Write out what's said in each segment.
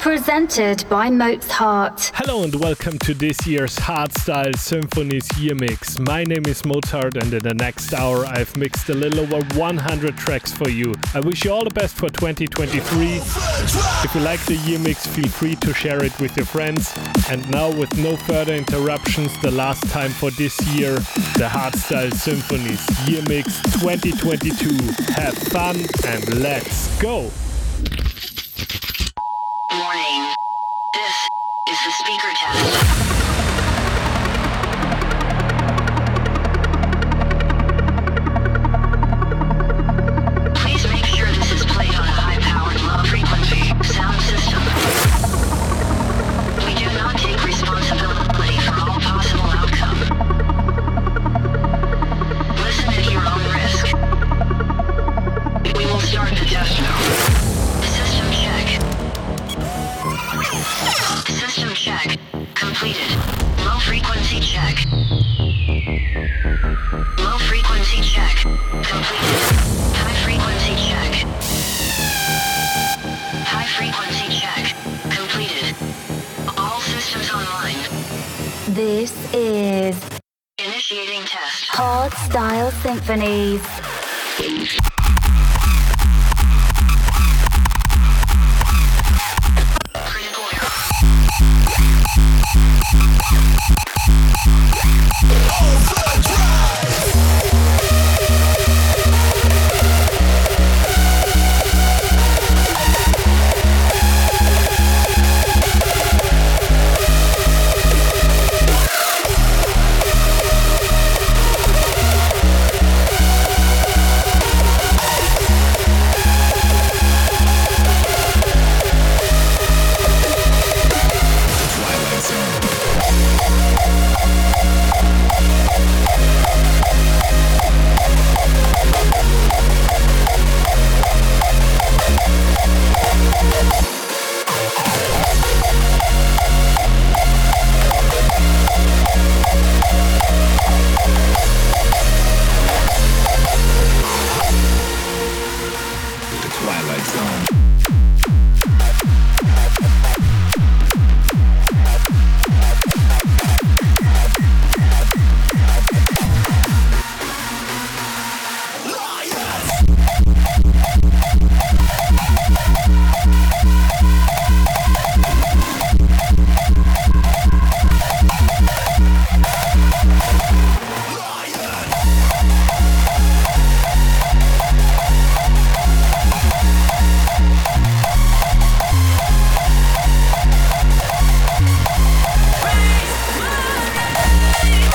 presented by Mozart. Hello and welcome to this year's Hardstyle Symphonies Year Mix. My name is Mozart and in the next hour I've mixed a little over 100 tracks for you. I wish you all the best for 2023. If you like the Year Mix, feel free to share it with your friends. And now with no further interruptions, the last time for this year, the Hardstyle Symphonies Year Mix 2022. Have fun and let's go! Warning. This is the speaker test. Symphonies.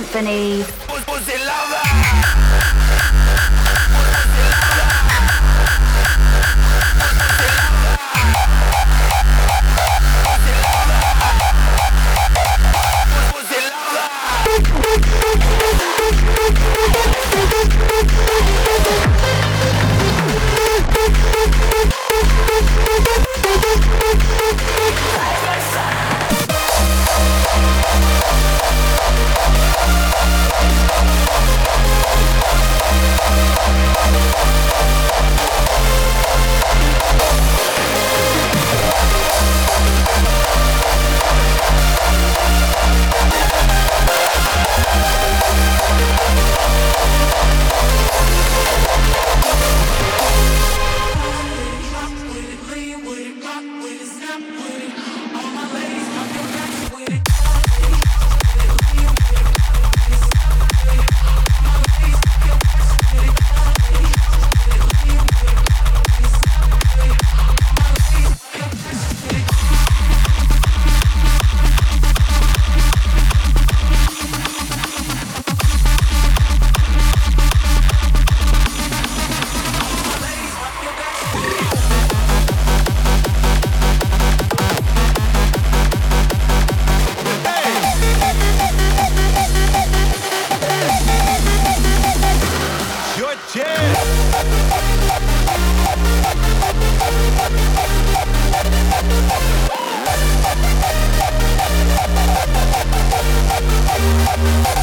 Symphony. you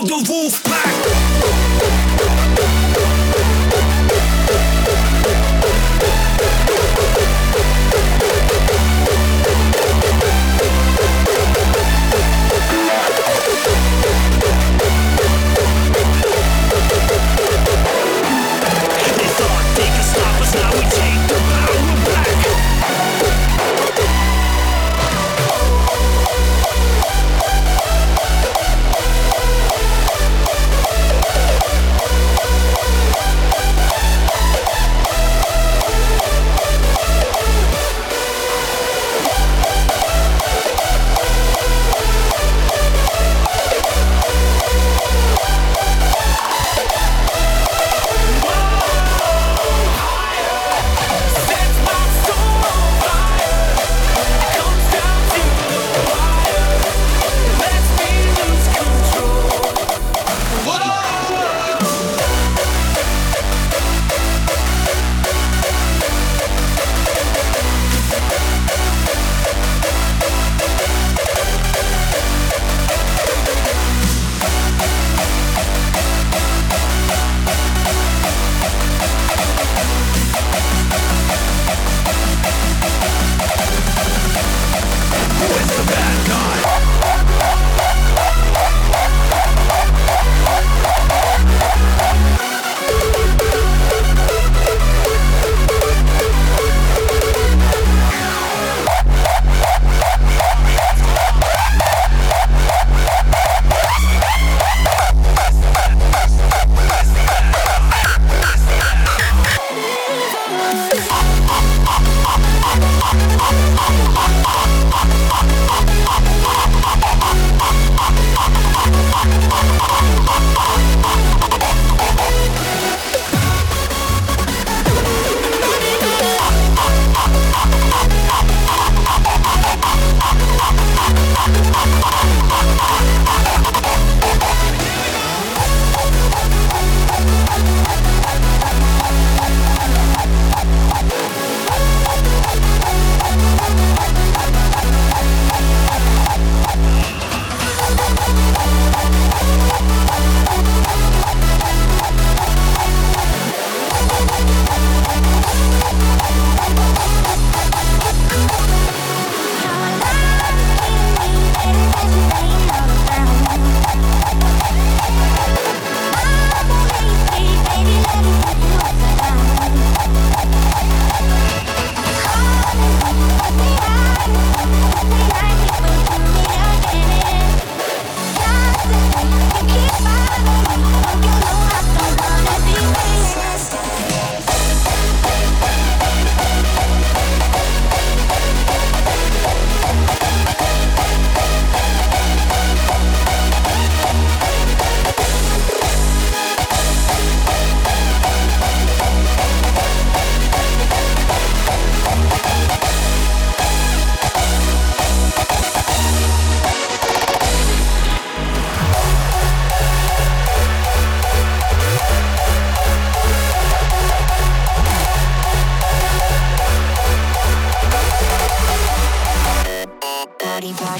of the wolf pack.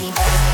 body.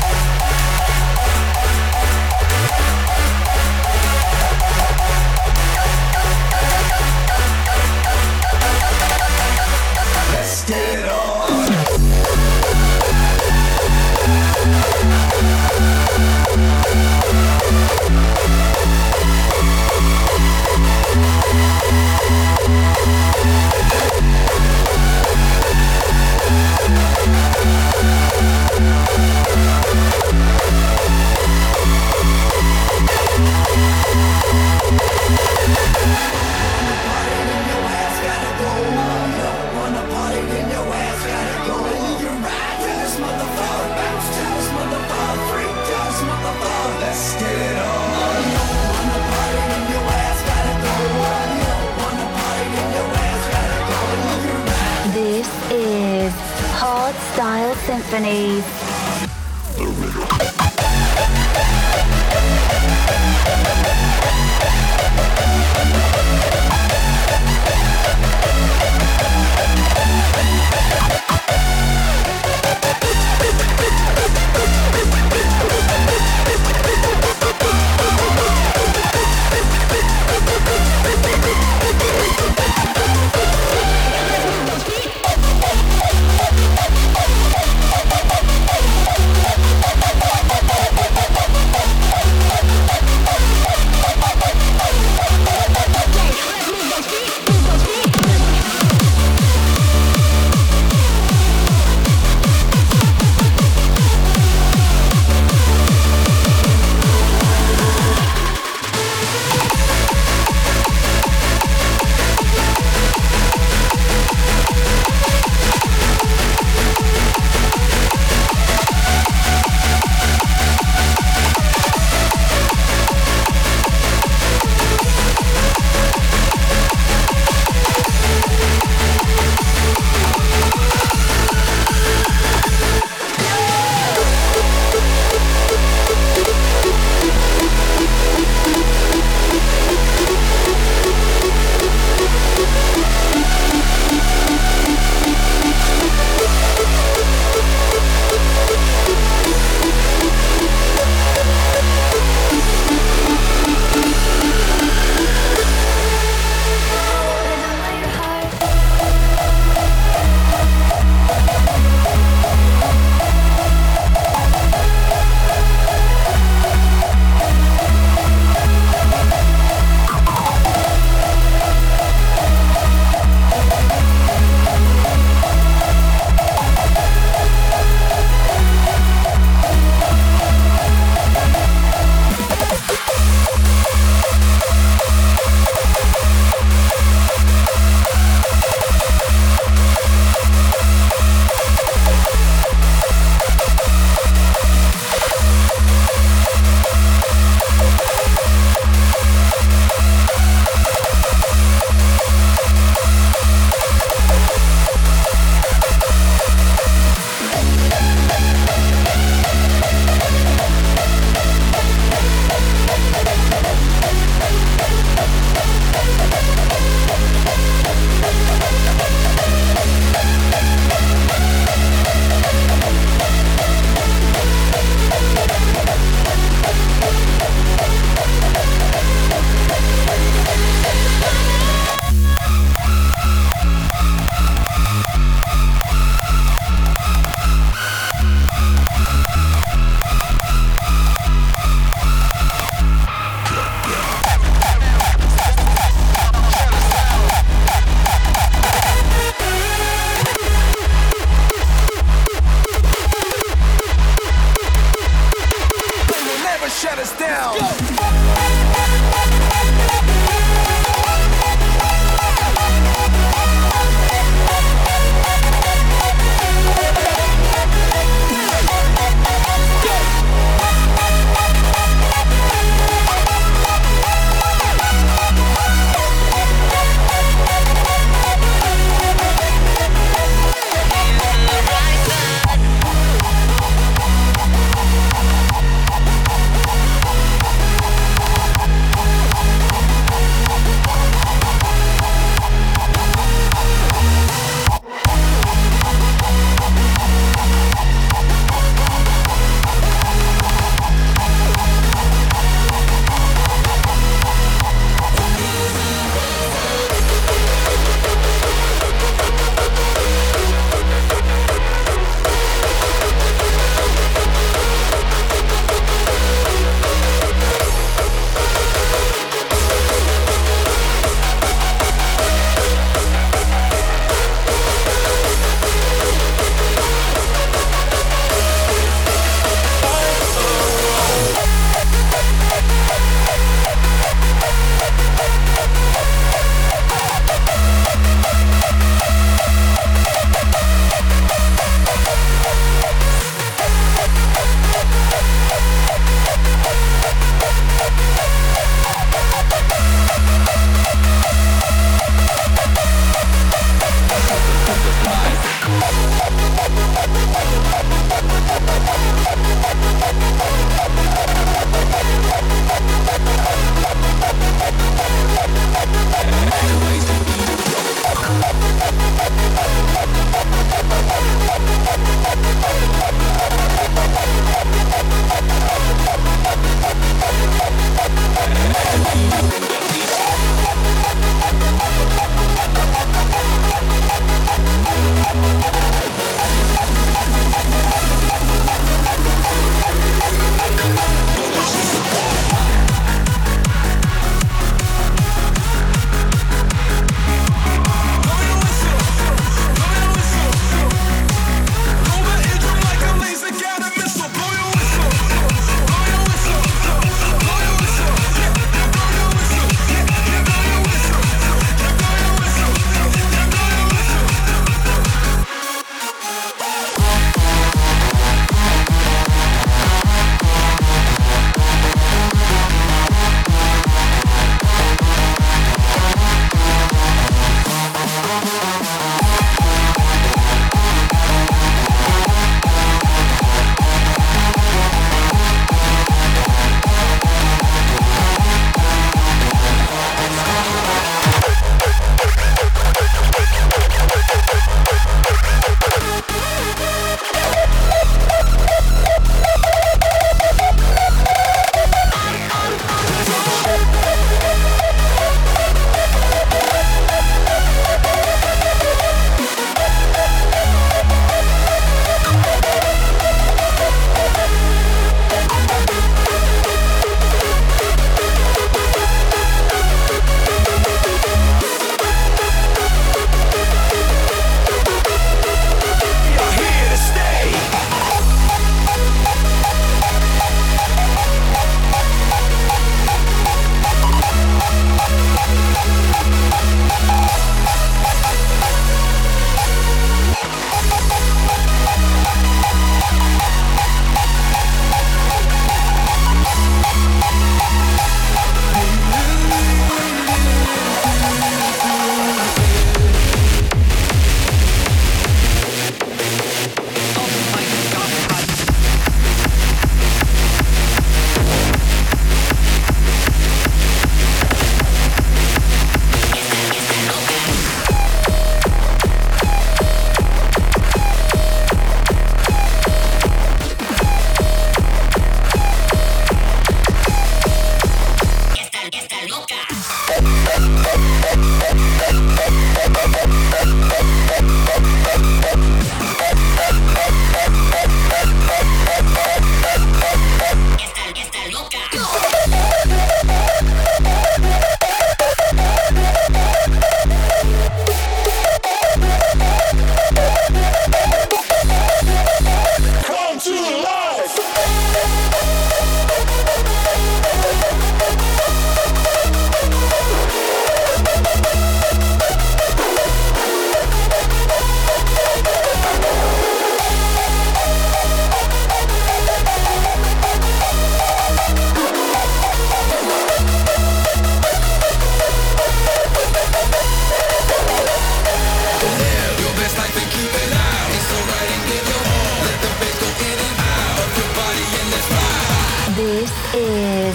The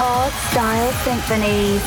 rogue around me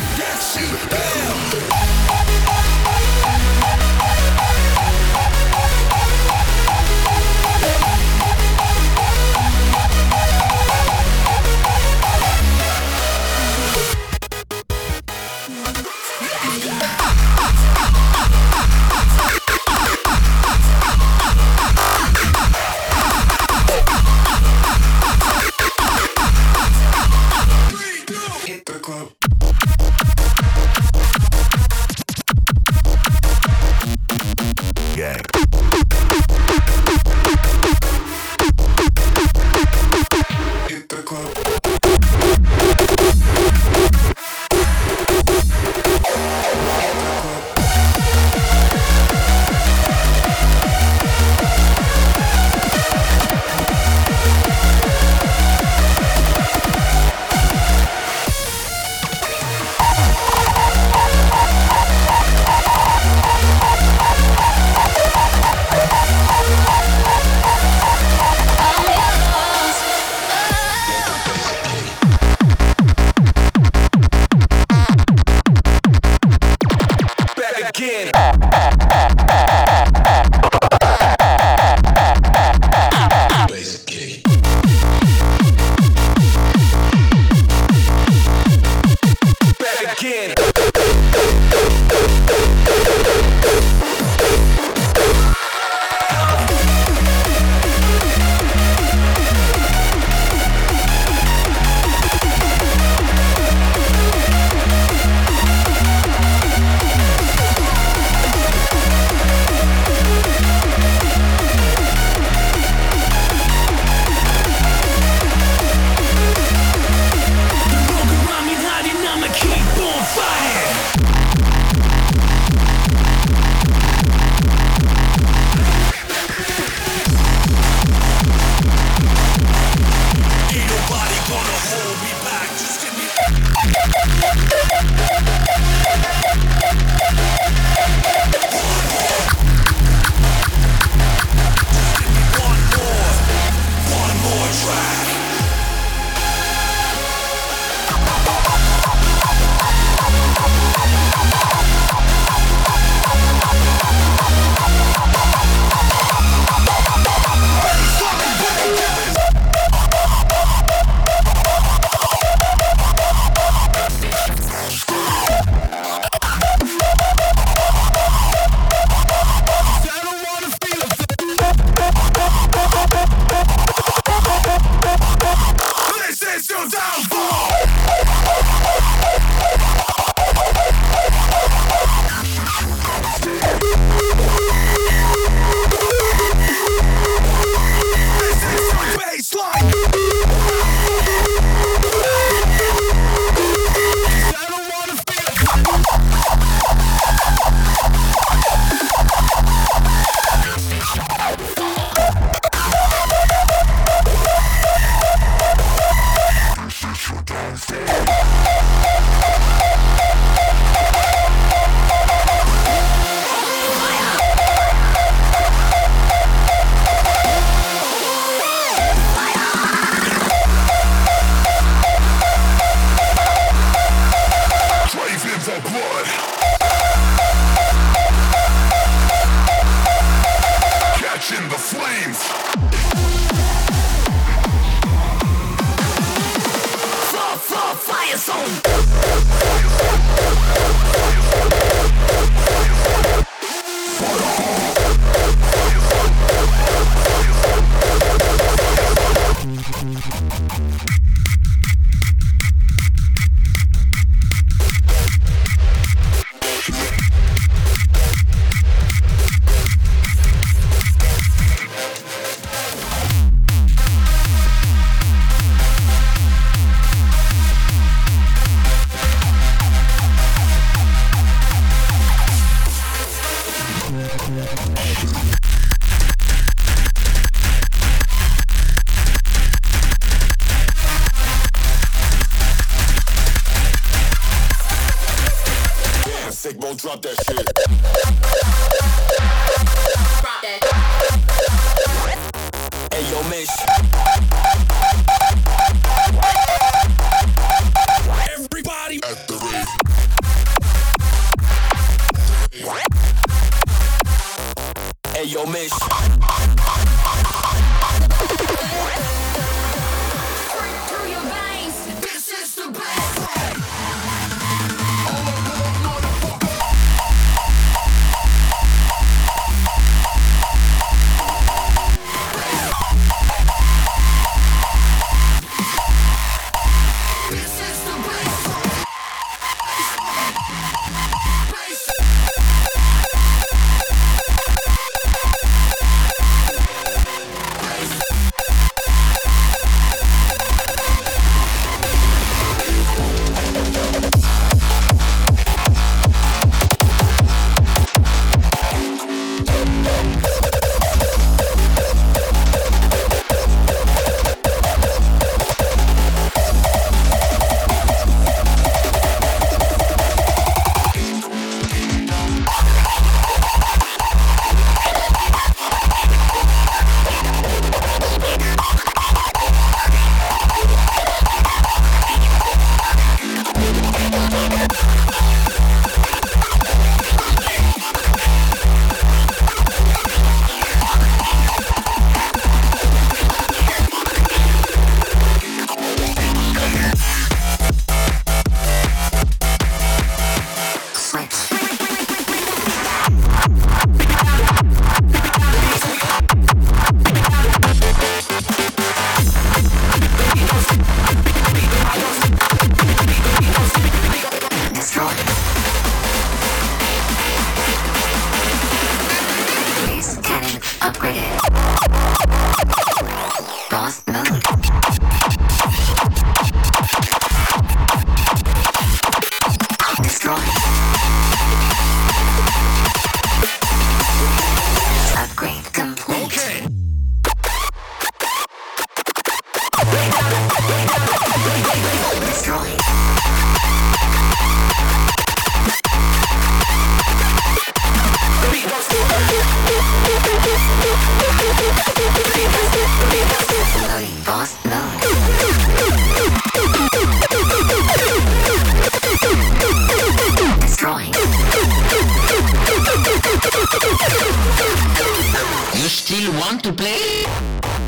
Still want to play?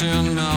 Begin to äh,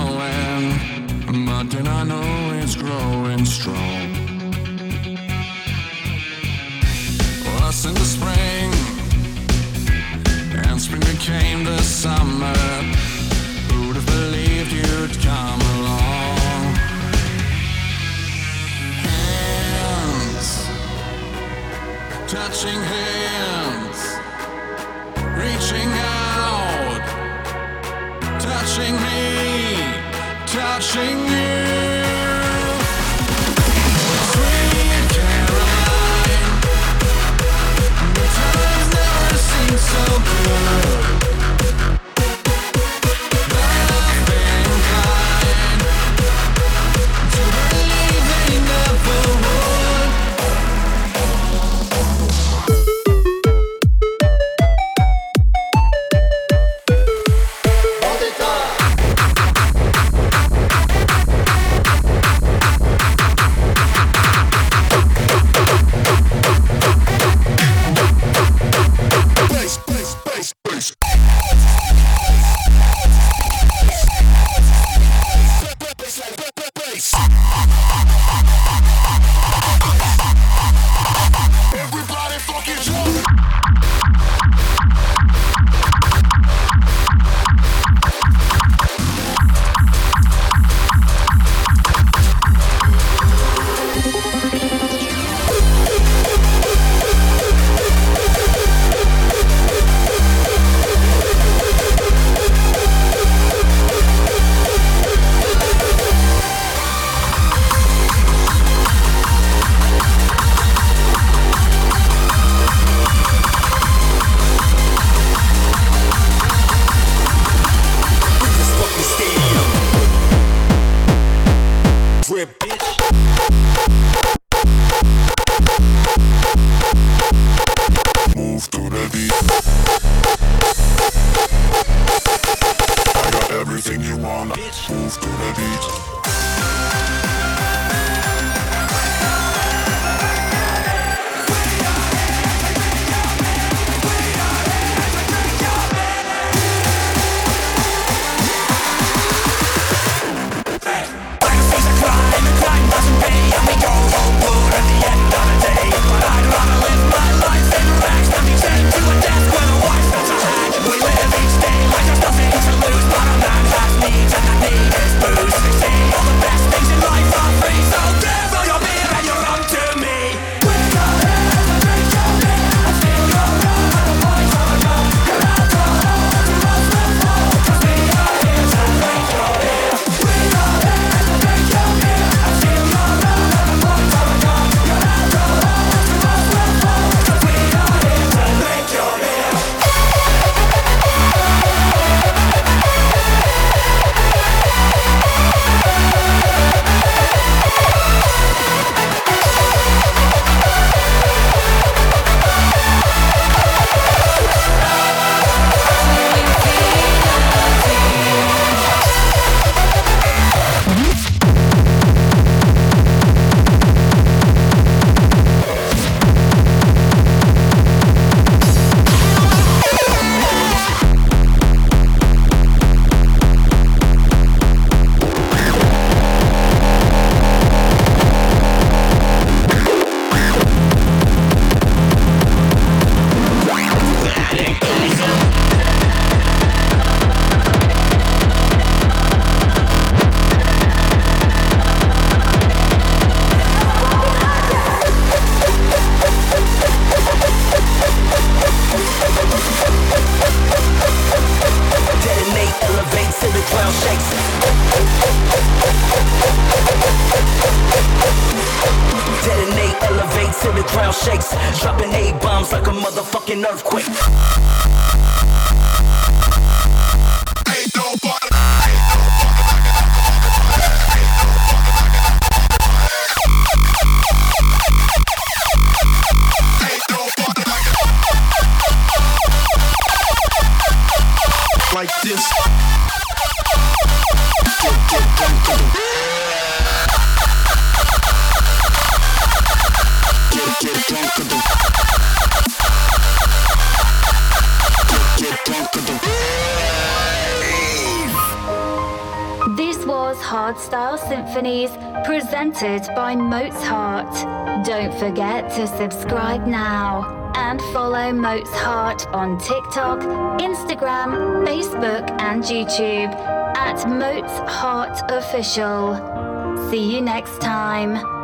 follow Mozart on TikTok, Instagram, Facebook, and YouTube at Moats Heart Official. See you next time.